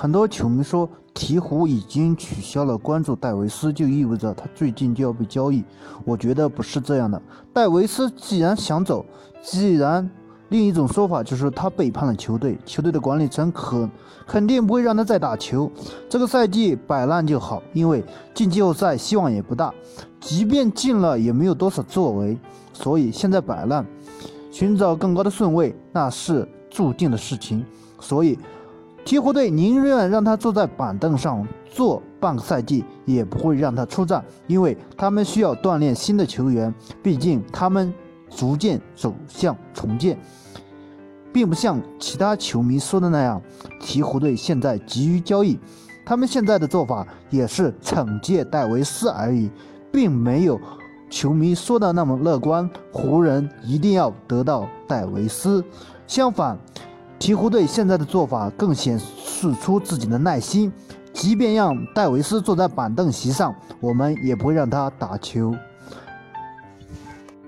很多球迷说，鹈鹕已经取消了关注戴维斯，就意味着他最近就要被交易。我觉得不是这样的。戴维斯既然想走，既然另一种说法就是他背叛了球队，球队的管理层可肯定不会让他再打球。这个赛季摆烂就好，因为进季后赛希望也不大，即便进了也没有多少作为，所以现在摆烂，寻找更高的顺位那是注定的事情。所以。鹈鹕队宁愿让他坐在板凳上坐半个赛季，也不会让他出战，因为他们需要锻炼新的球员。毕竟他们逐渐走向重建，并不像其他球迷说的那样，鹈鹕队现在急于交易。他们现在的做法也是惩戒戴维斯而已，并没有球迷说的那么乐观。湖人一定要得到戴维斯，相反。鹈鹕队现在的做法更显示出自己的耐心，即便让戴维斯坐在板凳席上，我们也不会让他打球。